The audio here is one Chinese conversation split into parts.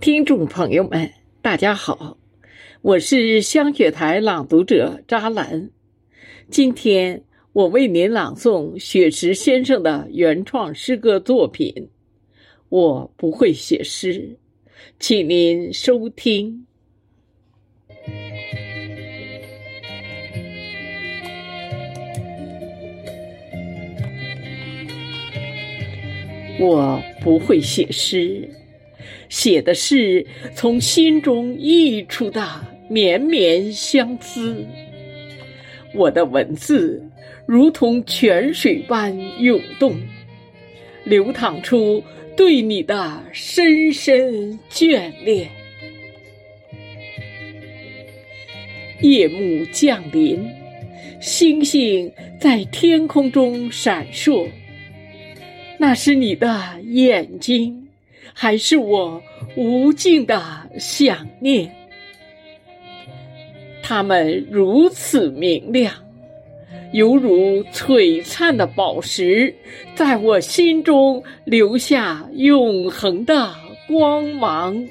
听众朋友们，大家好，我是香雪台朗读者扎兰。今天我为您朗诵雪石先生的原创诗歌作品。我不会写诗，请您收听。我不会写诗，写的是从心中溢出的绵绵相思。我的文字如同泉水般涌动，流淌出对你的深深眷恋。夜幕降临，星星在天空中闪烁。那是你的眼睛，还是我无尽的想念？它们如此明亮，犹如璀璨的宝石，在我心中留下永恒的光芒。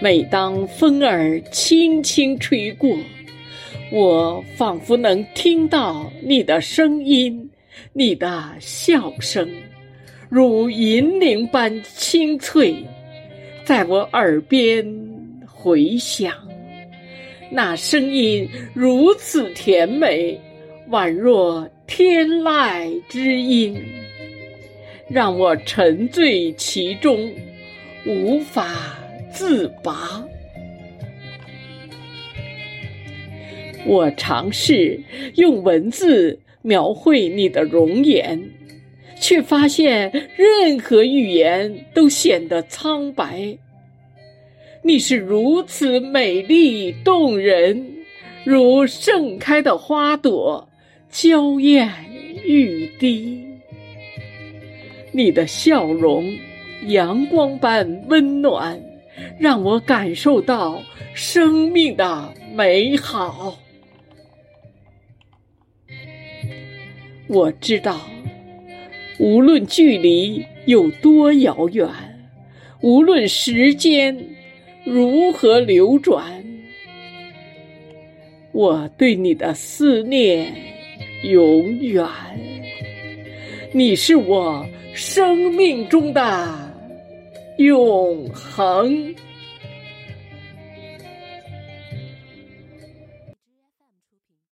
每当风儿轻轻吹过。我仿佛能听到你的声音，你的笑声，如银铃般清脆，在我耳边回响。那声音如此甜美，宛若天籁之音，让我沉醉其中，无法自拔。我尝试用文字描绘你的容颜，却发现任何语言都显得苍白。你是如此美丽动人，如盛开的花朵，娇艳欲滴。你的笑容，阳光般温暖，让我感受到生命的美好。我知道，无论距离有多遥远，无论时间如何流转，我对你的思念永远。你是我生命中的永恒。